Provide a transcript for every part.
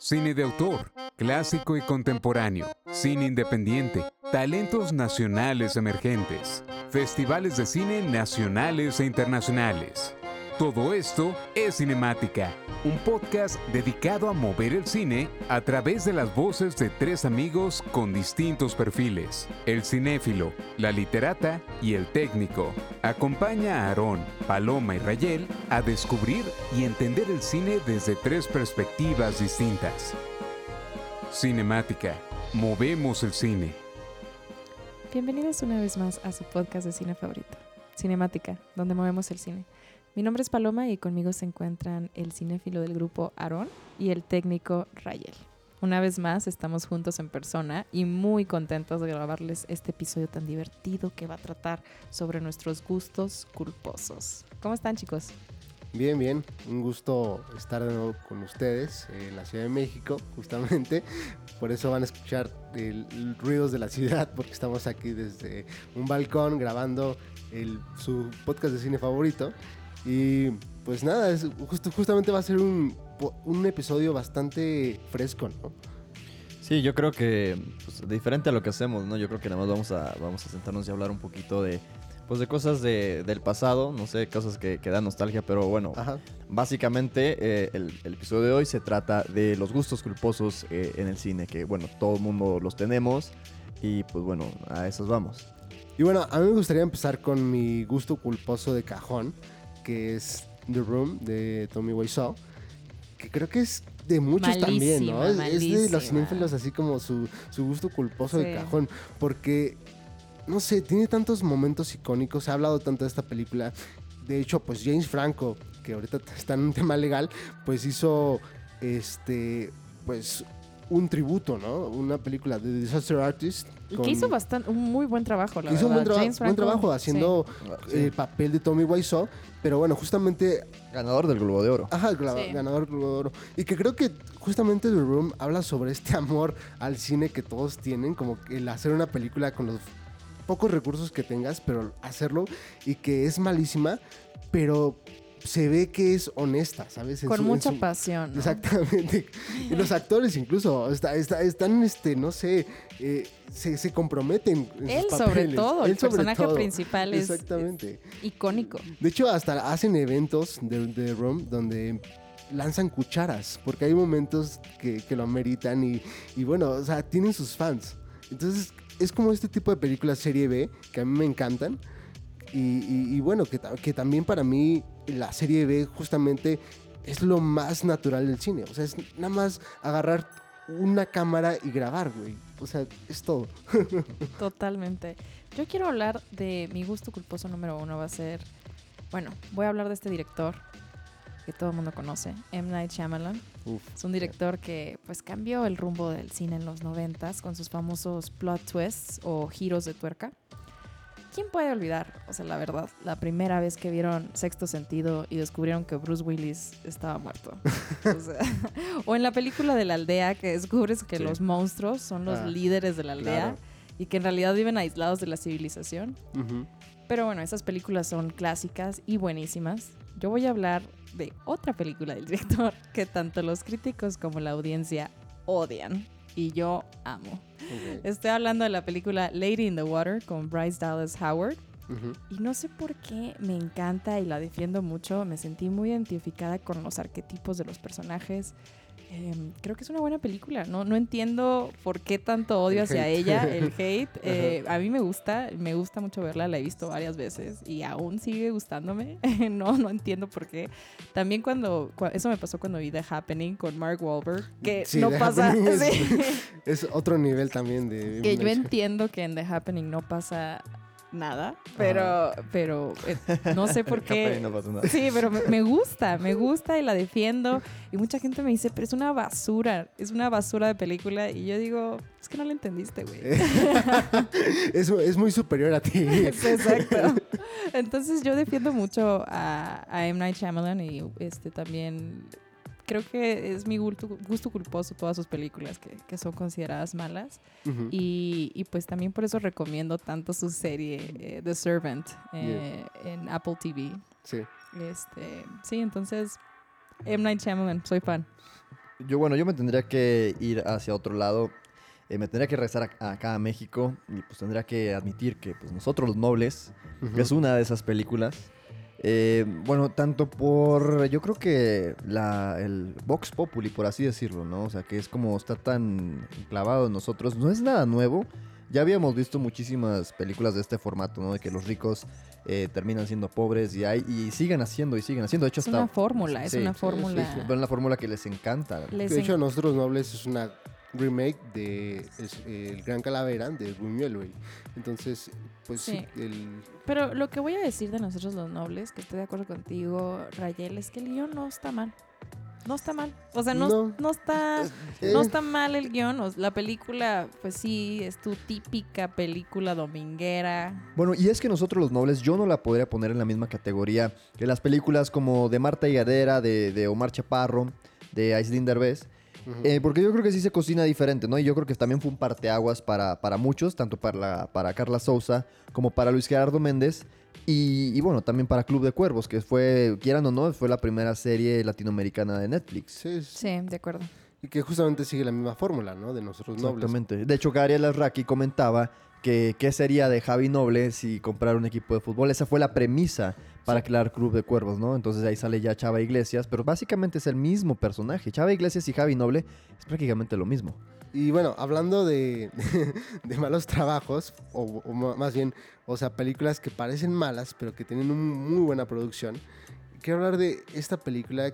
Cine de autor, clásico y contemporáneo, cine independiente, talentos nacionales emergentes, festivales de cine nacionales e internacionales. Todo esto es Cinemática, un podcast dedicado a mover el cine a través de las voces de tres amigos con distintos perfiles, el cinéfilo, la literata y el técnico. Acompaña a Aarón, Paloma y Rayel a descubrir y entender el cine desde tres perspectivas distintas. Cinemática, movemos el cine. Bienvenidos una vez más a su podcast de cine favorito, Cinemática, donde movemos el cine. Mi nombre es Paloma y conmigo se encuentran el cinéfilo del grupo Aarón y el técnico Rayel. Una vez más estamos juntos en persona y muy contentos de grabarles este episodio tan divertido que va a tratar sobre nuestros gustos culposos. ¿Cómo están chicos? Bien, bien. Un gusto estar de nuevo con ustedes en la Ciudad de México, justamente. Por eso van a escuchar el, ruidos de la ciudad, porque estamos aquí desde un balcón grabando su podcast de cine favorito. Y pues nada, es, justamente va a ser un, un episodio bastante fresco, ¿no? Sí, yo creo que pues, diferente a lo que hacemos, ¿no? Yo creo que nada más vamos a, vamos a sentarnos y hablar un poquito de, pues, de cosas de, del pasado, no sé, cosas que, que dan nostalgia, pero bueno, Ajá. básicamente eh, el, el episodio de hoy se trata de los gustos culposos eh, en el cine, que bueno, todo el mundo los tenemos y pues bueno, a esos vamos. Y bueno, a mí me gustaría empezar con mi gusto culposo de cajón, que es The Room de Tommy Wiseau, que creo que es de muchos también, ¿no? Es, es de los cinéfilos así como su, su gusto culposo de cajón, porque, no sé, tiene tantos momentos icónicos, se ha hablado tanto de esta película. De hecho, pues James Franco, que ahorita está en un tema legal, pues hizo, este, pues un tributo, ¿no? Una película de Disaster Artist. Y con- que hizo bastante, un muy buen trabajo, la hizo un buen, verdad. traba- James buen trabajo haciendo Sí. el papel de Tommy Wiseau, pero bueno, justamente, Ganador del Globo de Oro. ajá, el gra- Sí. ganador del Globo de Oro. Y que creo que justamente The Room habla sobre este amor al cine que todos tienen, como que el hacer una película con los pocos recursos que tengas, pero hacerlo y que es malísima, pero se ve que es honesta, ¿sabes? En Con su- mucha su- pasión. ¿no? Exactamente. Y los actores incluso está, está- están, este, no sé, eh, se, se comprometen. en Él sus sobre todo, el sobre personaje todo. principal es, Exactamente. es icónico. De hecho, hasta hacen eventos de, de Rom donde lanzan cucharas, porque hay momentos que, que lo ameritan y, y bueno, o sea, tienen sus fans. Entonces, es como este tipo de películas serie B que a mí me encantan. Y, y- y bueno, que, que también para mí la serie B justamente es lo más natural del cine. O sea, es nada más agarrar una cámara y grabar, güey. O sea, es todo. Totalmente. Yo quiero hablar de mi gusto culposo número uno. Va a ser. Bueno, voy a hablar de este director que todo el mundo conoce, M. Night Shyamalan. Uf. Es un director que pues cambió el rumbo del cine en los noventas con sus famosos plot twists o giros de tuerca. ¿Quién puede olvidar, o sea, la verdad, la primera vez que vieron Sexto Sentido y descubrieron que Bruce Willis estaba muerto? O, sea, o en la película de la aldea que descubres que Sí. los monstruos son los Ah, líderes de la aldea claro. y que en realidad viven aislados de la civilización. Pero bueno, esas películas son clásicas y buenísimas. Yo voy a hablar de otra película del director que tanto los críticos como la audiencia odian y yo amo. Estoy hablando de la película Lady in the Water con Bryce Dallas Howard y no sé por qué me encanta y la defiendo mucho. Me sentí muy identificada con los arquetipos de los personajes. Em, creo que es una buena película. No, no entiendo por qué tanto odio El hacia hate. ella, el hate. Eh, a mí me gusta, me gusta mucho verla. La he visto varias veces y aún sigue gustándome. no, no entiendo por qué. También cuando, cua- eso me pasó cuando vi The Happening con Mark Wahlberg, que Sí, no The pasa. Es- sí. Es otro nivel también de... que yo entiendo que en The Happening no pasa nada, pero, pero eh, no sé por qué. Happening no pasa nada. Sí, pero me, me gusta, me gusta y la defiendo. Y mucha gente me dice, pero es una basura, es una basura de película. Y yo digo, es que no la entendiste, güey. es, es muy superior a ti. Exacto. Entonces yo defiendo mucho a, a M. Night Shyamalan y este también creo que es mi gusto, gusto culposo todas sus películas que, que son consideradas malas. Y, y, pues también por eso recomiendo tanto su serie eh, The Servant eh, en Apple TV. Sí. Este, sí, entonces M. Night Shyamalan, soy fan. Yo, bueno, yo me tendría que ir hacia otro lado. eh, me tendría que regresar a- acá a México y pues tendría que admitir que pues nosotros los nobles Ujú. es una de esas películas. Eh, bueno, tanto por, yo creo que la, el Vox Populi, por así decirlo, ¿no? O sea, que es como está tan clavado en nosotros. No es nada nuevo. Ya habíamos visto muchísimas películas de este formato, ¿no? De que los ricos eh, terminan siendo pobres y, hay, y siguen haciendo y siguen haciendo. De hecho, Es hasta... una fórmula, es Sí, una sí, fórmula. sí, Ven la fórmula que les encanta. Les De hecho, en- Nosotros Nobles es una remake de es, eh, El Gran Calavera de Buñuel, güey. Entonces, pues sí, Sí. el... Pero lo que voy a decir de nosotros los nobles, que estoy de acuerdo contigo, Rayel, es que el guion no está mal. No está mal. O sea, no, No. no está... eh, No está mal el guion. o- La película, pues sí, es tu típica película dominguera. Bueno, y es que nosotros los nobles, yo no la podría poner en la misma categoría que las películas como de Marta Higadera, de, de Omar Chaparro, de Aislinn Derbez. Eh, porque yo creo que sí se cocina diferente, ¿no? Y yo creo que también fue un parteaguas para, para muchos, tanto para, la- para Carla Souza como para Luis Gerardo Méndez. Y, y bueno, también para Club de Cuervos, que fue, quieran o no, fue la primera serie latinoamericana de Netflix. Sí, sí. Sí, de acuerdo. Y que justamente sigue la misma fórmula, ¿no? De Nosotros Nobles. Exactamente. De hecho, Gabriel Arraki comentaba que qué sería de Javi Noble si comprara un equipo de fútbol. Esa fue la premisa para crear Club de Cuervos, ¿no? Entonces ahí sale ya Chava Iglesias, pero básicamente es el mismo personaje. Chava Iglesias y Javi Noble es prácticamente lo mismo. Y bueno, hablando de, de malos trabajos, o, más bien, o sea, películas que parecen malas, pero que tienen una muy buena producción, quiero hablar de esta película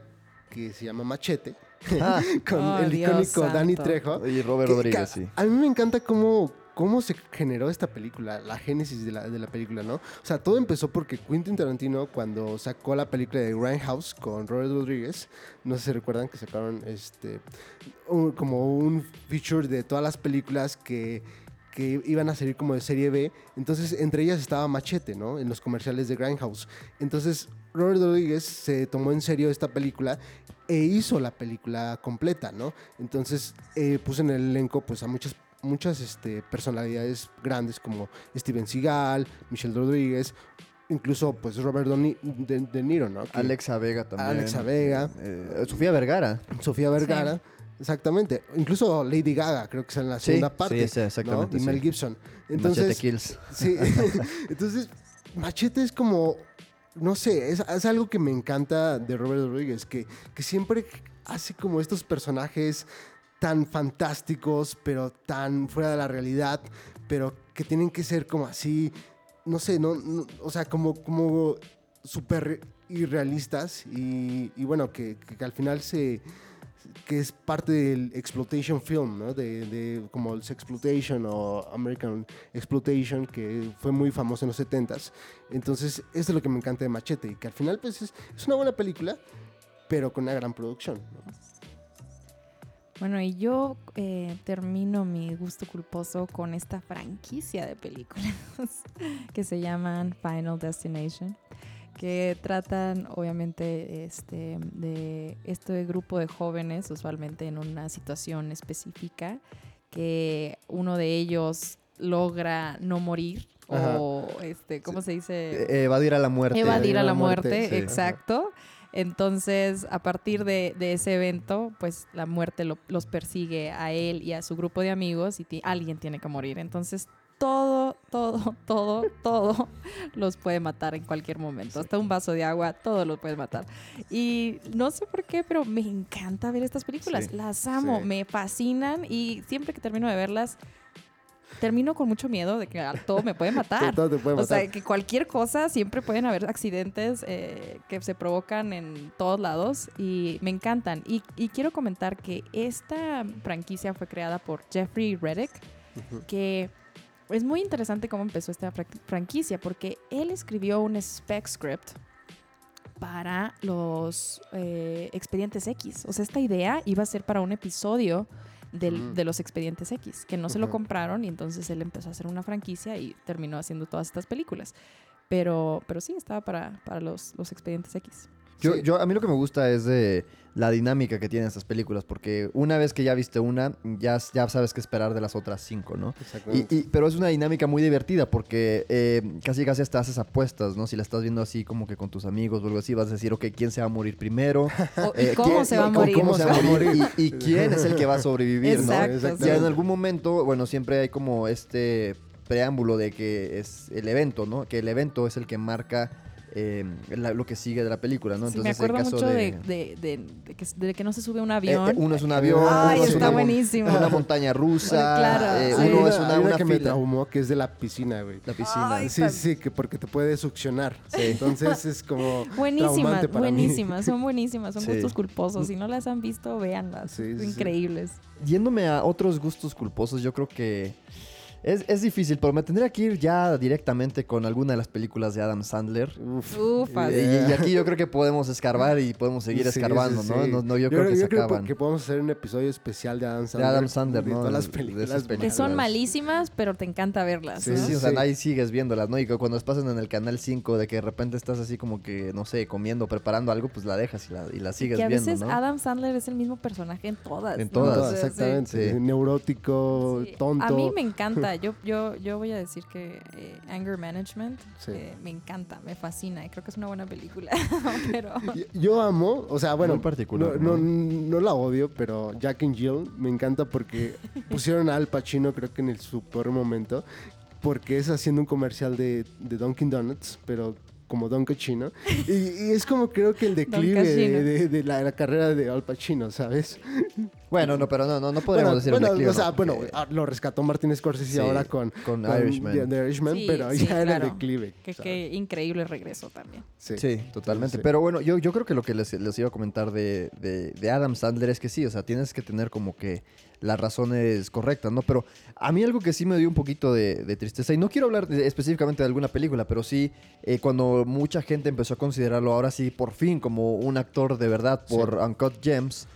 que se llama Machete, Ah, con Oh, el Dios icónico Danny santo. Trejo. y Robert que- Rodríguez, que sí. a mí me encanta cómo, cómo se generó esta película, la génesis de la, de la película, ¿no? O sea, todo empezó porque Quentin Tarantino, cuando sacó la película de Grindhouse con Robert Rodríguez, no sé si recuerdan que sacaron este como un feature de todas las películas que, que iban a salir como de serie B. Entonces, entre ellas estaba Machete, ¿no? En los comerciales de Grindhouse. Entonces, Robert Rodríguez se tomó en serio esta película e hizo la película completa, ¿no? Entonces, eh, puso en el elenco pues a muchas muchas este, personalidades grandes como Steven Seagal, Michelle Rodríguez, incluso pues Robert Doni- de, De Niro, ¿no? Que- Alexa Vega también. Alexa Vega. Eh, Sofía Vergara. Sofía Vergara. Exactamente. Incluso Lady Gaga, creo que es en la Sí, segunda sí, parte. sí, exactamente, ¿no? Y sí. Mel Gibson. Machete Entonces, Kills. sí. Entonces, Machete es como, no sé, es, es algo que me encanta de Robert Rodríguez, que, que siempre hace como estos personajes tan fantásticos, pero tan fuera de la realidad, pero que tienen que ser como así, no sé, no, o sea, como, como súper irrealistas y, bueno, que, al final se que es parte del exploitation film, ¿no? De, como el exploitation o American exploitation que fue muy famoso en los 70s. Entonces, esto es lo que me encanta de Machete y que al final pues es, una buena película, pero con una gran producción. Bueno, y yo eh, termino mi gusto culposo con esta franquicia de películas que se llaman Final Destination, que tratan obviamente este, de este grupo de jóvenes, usualmente en una situación específica, que uno de ellos logra no morir Ajá. o, este, ¿cómo se dice? Eh, evadir a la muerte. Evadir a la muerte, muerte, sí. exacto. Entonces, a partir de, de ese evento, pues la muerte lo- los persigue a él y a su grupo de amigos y alguien tiene que morir. Entonces, todo, todo, todo, todo los puede matar en cualquier momento. Hasta un vaso de agua, todo lo puede matar. Y no sé por qué, pero me encanta ver estas películas. Sí, Las amo, sí. me fascinan y siempre que termino de verlas, termino con mucho miedo de que a todo me puede matar. Todo te puede O matar. sea, que cualquier cosa, siempre pueden haber accidentes eh, que se provocan en todos lados y me encantan. Y, y quiero comentar que esta franquicia fue creada por Jeffrey Reddick, que es muy interesante cómo empezó esta fra- franquicia, porque él escribió un spec script para los eh, expedientes X. O sea, esta idea iba a ser para un episodio del- Mm. de los expedientes X, que no se lo compraron y entonces él empezó a hacer una franquicia y terminó haciendo todas estas películas. Pero, pero sí, estaba para, para los, los expedientes X. Yo, Sí. yo, a mí lo que me gusta es de la dinámica que tienen estas películas, porque una vez que ya viste una, ya, ya sabes qué esperar de las otras cinco, ¿no? Y, Exactamente. y- pero es una dinámica muy divertida porque eh, casi casi hasta haces apuestas, ¿no? Si la estás viendo así como que con tus amigos o algo así, vas a decir, ok, ¿quién se va a morir primero? O- Eh, ¿Y cómo ¿quién- se va a y morir? ¿Cómo se va a morir? Y, y quién es el que va a sobrevivir, ¿no? Exacto. Ya en algún momento, bueno, siempre hay como este preámbulo de que es el evento, ¿no? Que el evento es el que marca eh, la- lo que sigue de la película, ¿no? Sí, me en acuerdo caso mucho de, de- de- de que, de que no se sube un eh, avión. eh, uno es un avión, Ay, uno es está una, buenísimo. una montaña rusa, Claro, eh, sí. Hay uno es una, una una que me traumó que es de la piscina, güey. La piscina. Ay, Sí, sí, que porque te puede succionar. Entonces es como Buenísimas, para mí. buenísimas, son buenísimas, son Sí. gustos culposos. Si no las han visto, véanlas. Sí, sí, sí. Increíbles. Yéndome a otros gustos culposos, yo creo que es, es difícil, pero me tendría que ir ya directamente con alguna de las películas de Adam Sandler. Uf. Ufas. Eh, Y, y aquí yo creo que podemos escarbar y podemos seguir Sí, escarbando, sí, ¿no? sí. No, no, yo, creo que se acaban. que podemos hacer un episodio especial de Adam De Sandler. Adam Sandler, de ¿no? todas las De- de películas. Que películas. son malísimas, pero te encanta verlas. Sí, ¿no? Sí, o sea, sí. ahí sigues viéndolas, ¿no? Y que cuando las pasan en el canal 5 de que de repente estás así como que, no sé, comiendo, preparando algo, pues la dejas y la, y la sigues que a viendo, veces ¿no? Adam Sandler es el mismo personaje en todas. En ¿no? todas. Exactamente. sí. Neurótico, Sí. tonto. A mí me encanta. Yo, yo, yo voy a decir que eh, Anger Management Sí. eh, me encanta, me fascina y creo que es una buena película. pero Yo- Yo amo, o sea, bueno, particular, no, no, ¿no? no la odio, pero Jack and Jill me encanta porque pusieron a Al Pacino creo que en el su peor momento, porque es haciendo un comercial de, de Dunkin' Donuts, pero como Don Cochino. Y, y es como creo que el declive de, de- de la, la carrera de Al Pacino, ¿sabes? Bueno, no, pero no, no, no podemos bueno, decir bueno, declive, o sea, ¿no? bueno, ah, lo rescató Martin Scorsese Sí, ahora con, con Irishman. The, Irishman, Sí, pero sí, ya era el declive. que, que increíble regreso también. Sí. Sí, totalmente. Sí. Pero bueno, yo, yo creo que lo que les, les iba a comentar de, de- de Adam Sandler es que sí, o sea, tienes que tener como que las razones correctas, ¿no? Pero a mí algo que sí me dio un poquito de, de tristeza, y no quiero hablar de- específicamente de alguna película, pero sí eh, cuando mucha gente empezó a considerarlo ahora sí, por fin, como un actor de verdad por Uncut Gems.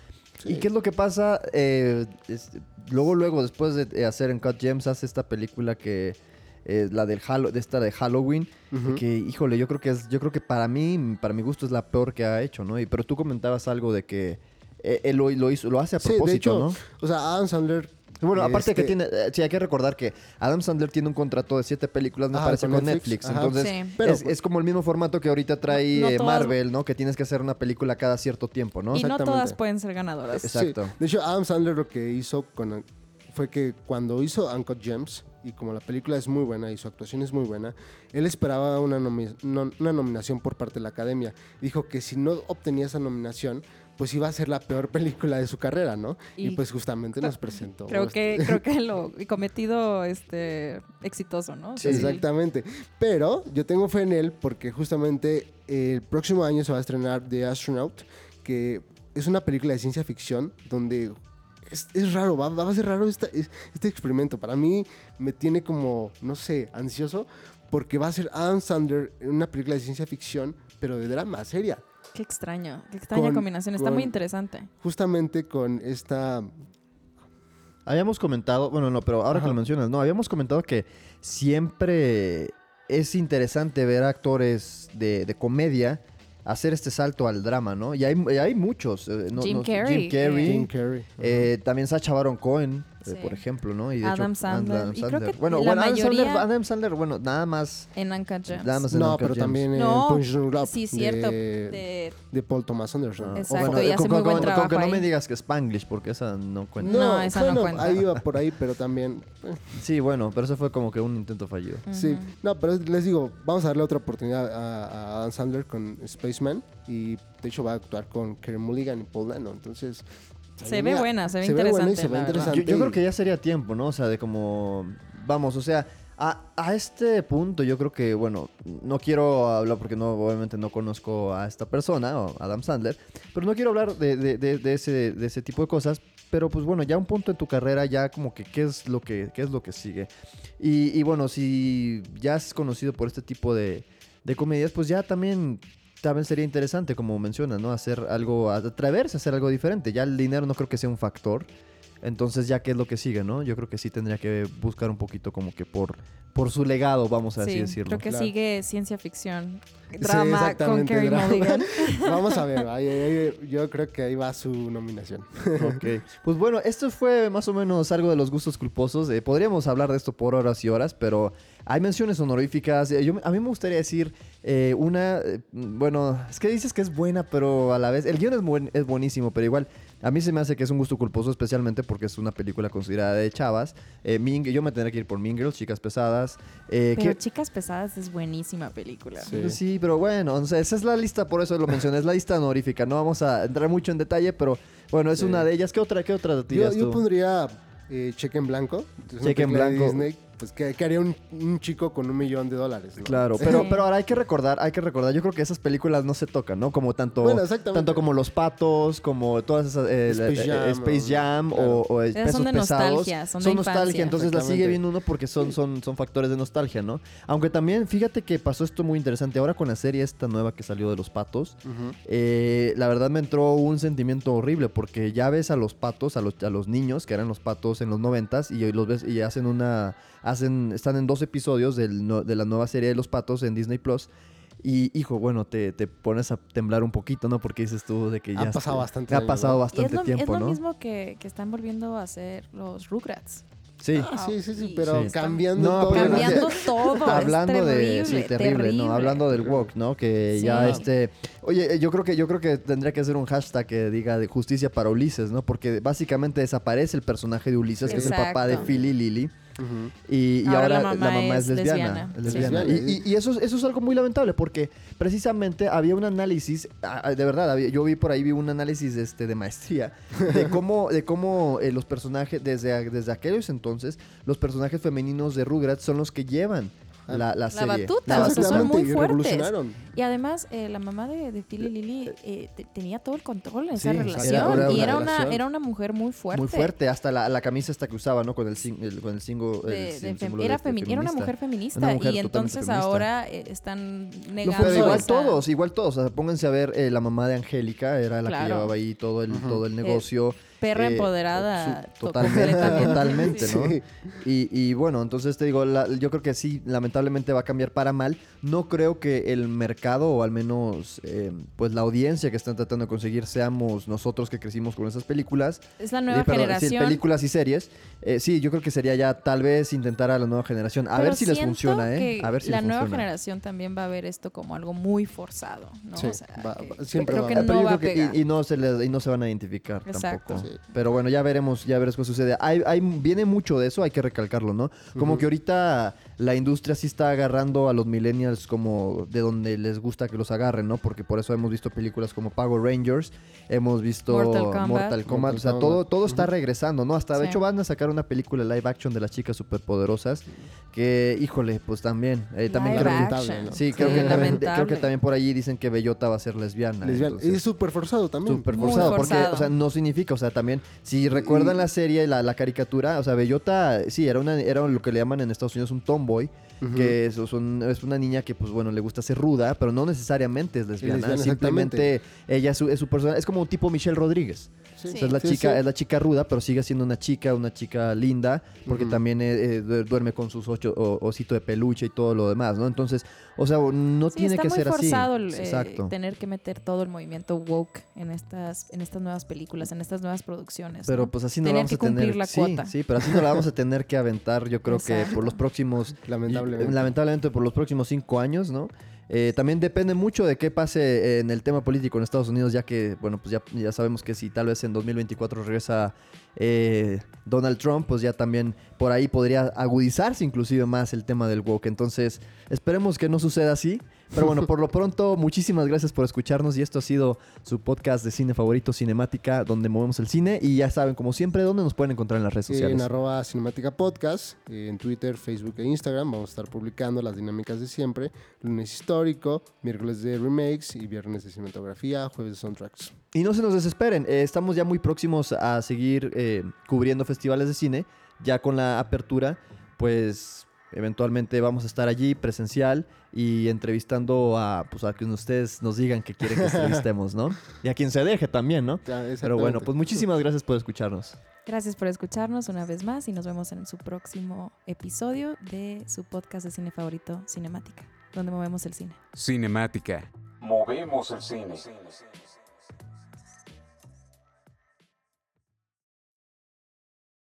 Sí. ¿Y qué es lo que pasa? Eh, es- luego, luego, después de hacer Uncut Gems, hace esta película que... eh, la del Hallo- de esta de Halloween, que híjole yo creo que es yo creo que para mí para mi gusto es la peor que ha hecho no y pero tú comentabas algo de que eh, él lo, lo hizo lo hace a Sí, de propósito hecho, no O sea, Adam Sandler. Bueno aparte que este, tiene eh, sí hay que recordar que Adam Sandler tiene un contrato de siete películas me Ajá, parece con Netflix, Netflix, entonces Sí. Pero- es, es como el mismo formato que ahorita trae No- no eh, todas- Marvel no que tienes que hacer una película cada cierto tiempo no y no todas pueden ser ganadoras. Sí, Exacto. De hecho, Adam Sandler lo que hizo con, fue que cuando hizo Uncut Gems, y como la película es muy buena y su actuación es muy buena, él esperaba una, nomi- no- una nominación por parte de la academia. Dijo que si no obtenía esa nominación, pues iba a ser la peor película de su carrera, ¿no? Y, Y- pues justamente nos presentó. Creo este- que, creo que lo cometido este exitoso, ¿no? Sí, exactamente. Pero yo tengo fe en él porque justamente el próximo año se va a estrenar The Astronaut, que es una película de ciencia ficción donde es, es raro, va, va a ser raro esta- es- este experimento. Para mí me tiene como, no sé, ansioso porque va a ser Adam Sandler en una película de ciencia ficción, pero de drama, seria. Qué extraño, qué extraña Con- combinación. Está con- muy interesante. Justamente con esta... Habíamos comentado, bueno, no, pero ahora que lo mencionas, no, habíamos comentado que siempre es interesante ver actores de, de comedia hacer este salto al drama, ¿no? Y hay, y hay muchos. eh, no- Jim no- Carrey, Jim Carrey, Jim Carrey. eh, también Sacha Baron Cohen, Sí. por ejemplo, ¿no? Y de Adam hecho, Sandler. Y creo que bueno, bueno, Adam, Sandler, Adam Sandler, bueno, nada más. En Uncut Gems. Nada más en No, Uncut pero Gems. también en No, Punch Drunk Love Sí, cierto. de, de- de Paul Thomas Anderson. Ah, Exacto, o y hace con, muy con- buen con- trabajo con que no me digas que Spanglish, porque esa no cuenta. No, esa no bueno, cuenta. Ahí iba por ahí, pero también. eh, Sí, bueno, pero eso fue como que un intento fallido. Sí, Ujú. no, pero les digo, vamos a darle otra oportunidad a, a Adam Sandler con Spaceman y de hecho va a actuar con Karen Mulligan y Paul Dano, entonces... Se ve buena, se ve se ve buena y interesante. se ve la verdad. interesante. Yo, yo creo que ya sería tiempo, ¿no? O sea, de como... Vamos, o sea, a, a este punto yo creo que, bueno, no quiero hablar porque no, obviamente no conozco a esta persona, o Adam Sandler, pero no quiero hablar de, de- de- de ese, de ese tipo de cosas. Pero pues bueno, ya un punto en tu carrera, ya como que qué es lo que, qué es lo que sigue. Y, y bueno, si ya es conocido por este tipo de, de comedias, pues ya también, también sería interesante, como mencionas, ¿no? Hacer algo, atreverse a hacer algo diferente. Ya el dinero no creo que sea un factor. Entonces, ya qué es lo que sigue, ¿no? Yo creo que sí tendría que buscar un poquito como que por, por su legado, vamos a así Sí, decirlo. creo que Claro. sigue ciencia ficción. Drama con Carey. Mulligan. Vamos a ver, ahí- ahí- yo creo que ahí va su nominación. Ok. Pues bueno, esto fue más o menos algo de los gustos culposos. Eh, podríamos hablar de esto por horas y horas, pero hay menciones honoríficas. Eh, yo- a mí me gustaría decir eh, una... eh, bueno, es que dices que es buena, pero a la vez... El guion es, buen- es buenísimo, pero igual... A mí se me hace que es un gusto culposo, especialmente porque es una película considerada de chavas. Eh, Mean- yo me tendría que ir por Mean Girls, Chicas Pesadas. Eh, Pero que- Chicas Pesadas es buenísima película. Sí. sí, pero bueno, esa es la lista, por eso lo mencioné, es la lista honorífica. No vamos a entrar mucho en detalle, pero bueno, es Sí. una de ellas. ¿Qué otra, qué otra Yo, yo pondría eh, Cheque en Blanco. Cheque en Blanco. Disney, pues que, que haría un, un chico con un millón de dólares. ¿no? Claro, Sí. pero, pero ahora hay que recordar, hay que recordar, yo creo que esas películas no se tocan, ¿no? Como tanto, Bueno, tanto como Los Patos, como todas esas, eh, Space eh, Jam, Space Jam claro. o, o, eh, Pesos son de Pesados. nostalgia, son de nostalgia, infancia. entonces la sigue viendo uno porque son, son, son factores de nostalgia, ¿no? Aunque también, fíjate que pasó esto muy interesante, ahora con la serie esta nueva que salió de Los Patos, eh, la verdad me entró un sentimiento horrible porque ya ves a los patos, a los, a los niños que eran los patos en los noventas y hoy los ves y hacen una, hacen, están en dos episodios del no- de la nueva serie de los patos en Disney Plus. Y hijo, bueno, te, te pones a temblar un poquito, ¿no? Porque dices tú de que ya Ha pasado está- bastante Ha pasado ¿no? Y es bastante lo, es lo ¿no? mismo que, que están volviendo a hacer los Rugrats. Sí. Ah, sí, sí, sí, pero Sí. cambiando No, todo. Cambiando todo. Hablando es de terrible, sí, terrible, ¿no? Hablando del woke, ¿no? Que ya este, oye, eh, yo creo que yo creo que tendría que hacer un hashtag que diga de justicia para Ulises, ¿no? Porque básicamente desaparece el personaje de Ulises, que es el papá de Exacto. Phil y Ahora ahora, la la mamá es es lesbiana. Sí. Y, y- y eso, es- eso es algo muy lamentable porque precisamente había un análisis, de verdad, había- yo vi por ahí vi un análisis este, de maestría de cómo, de cómo eh, los personajes, desde, desde aquellos entonces, los personajes femeninos de Rugrats son los que llevan la, la serie. batuta, La o sea, son muy y fuertes. Y además, eh, la mamá de, de Phil y Lily eh, te- tenía todo el control en esa relación. era- era y una era una, relación era una mujer muy fuerte. Muy fuerte, hasta la, la camisa esta que usaba, ¿no? Con el, el- con el singo. De- de símbolo era, femi- era una mujer feminista. Una mujer y entonces feminista. ahora eh, están negando. Pero igual esa- todos, igual todos. O sea, pónganse a ver eh, la mamá de Angélica, era la que llevaba ahí todo el, todo el negocio. Perra eh, empoderada. su- totalmente, totalmente. ¿no? Sí. Y, y bueno, entonces te digo, la- yo creo que sí, lamentablemente va a cambiar para mal. No creo que el mercado, o al menos eh, pues la audiencia que están tratando de conseguir, seamos nosotros que crecimos con esas películas. Es la nueva Eh, perdón, sí, generación. películas y series. Eh, sí, yo creo que sería ya tal vez intentar a la nueva generación. A Pero ver si les funciona, ¿eh? A ver si la les nueva funciona. generación también va a ver esto como algo muy forzado, ¿no? Sí, O sea, va- que- va- siempre creo va que pero no yo va a creo que- pegar. y, y no se les, y no se van a identificar Exacto. tampoco. Sí. Pero bueno, ya veremos, ya veremos qué sucede. Hay, hay, viene mucho de eso, hay que recalcarlo, ¿no? Como que ahorita la industria sí está agarrando a los millennials como de donde les gusta que los agarren, ¿no? Porque por eso hemos visto películas como Power Rangers, hemos visto Mortal Kombat. Mortal Kombat, Mortal o sea, Kombat. todo, todo está regresando, ¿no? Hasta de Sí. hecho van a sacar una película live action de las chicas superpoderosas que, híjole, pues también, eh, también Live creo. ¿no? Sí, creo, Sí, que también, creo que también por allí dicen que Bellota va a ser lesbiana. Lesbiana. entonces- Y es súper forzado también. Súper forzado, porque, o sea, no significa, o sea, también, si recuerdan la serie, la, la caricatura, o sea, Bellota, sí, era una, era lo que le llaman en Estados Unidos un tomboy, que es, es una niña que, pues bueno, le gusta ser ruda, pero no necesariamente es lesbiana, lesbiana, simplemente ella es su, es su persona, es como un tipo Michelle Rodríguez. Sí. O sea, es la Sí, chica, sí. es la chica ruda, pero sigue siendo una chica, una chica linda, porque también eh, eh, du- duerme con sus ocho o- osito de peluche y todo lo demás, ¿no? Entonces, o sea, no Sí, tiene está que muy ser así. eh, Exacto. tener que meter todo el movimiento woke en estas, en estas nuevas películas, en estas nuevas producciones. Pero ¿no? pues así no Tener vamos que a tener. la sí, cuota. sí, pero así no la vamos a tener que aventar, yo creo que por los próximos. Lamentablemente. Lamentablemente por los próximos cinco años, ¿no? Eh, también depende mucho de qué pase en el tema político en Estados Unidos, ya que, bueno, pues ya, ya sabemos que si tal vez en 2024 regresa eh, Donald Trump, pues ya también por ahí podría agudizarse inclusive más el tema del woke. Entonces, esperemos que no suceda así. Pero bueno, por lo pronto, muchísimas gracias por escucharnos y esto ha sido su podcast de cine favorito, Cinemática, donde movemos el cine. Y ya saben, como siempre, dónde nos pueden encontrar en las redes en sociales. arroba cinemática podcast, eh, en Twitter, Facebook e Instagram. Vamos a estar publicando las dinámicas de siempre. Lunes histórico, miércoles de remakes y viernes de cinematografía, jueves de soundtracks. Y no se nos desesperen, eh, estamos ya muy próximos a seguir eh, cubriendo festivales de cine, ya con la apertura, pues eventualmente vamos a estar allí presencial y entrevistando a, pues, a quien ustedes nos digan que quieren que entrevistemos, ¿no? Y a quien se deje también, ¿no? Ya, Pero bueno, pues muchísimas gracias por escucharnos. Gracias por escucharnos una vez más y nos vemos en su próximo episodio de su podcast de cine favorito, Cinemática. donde movemos el cine. Cinemática. Movemos el cine.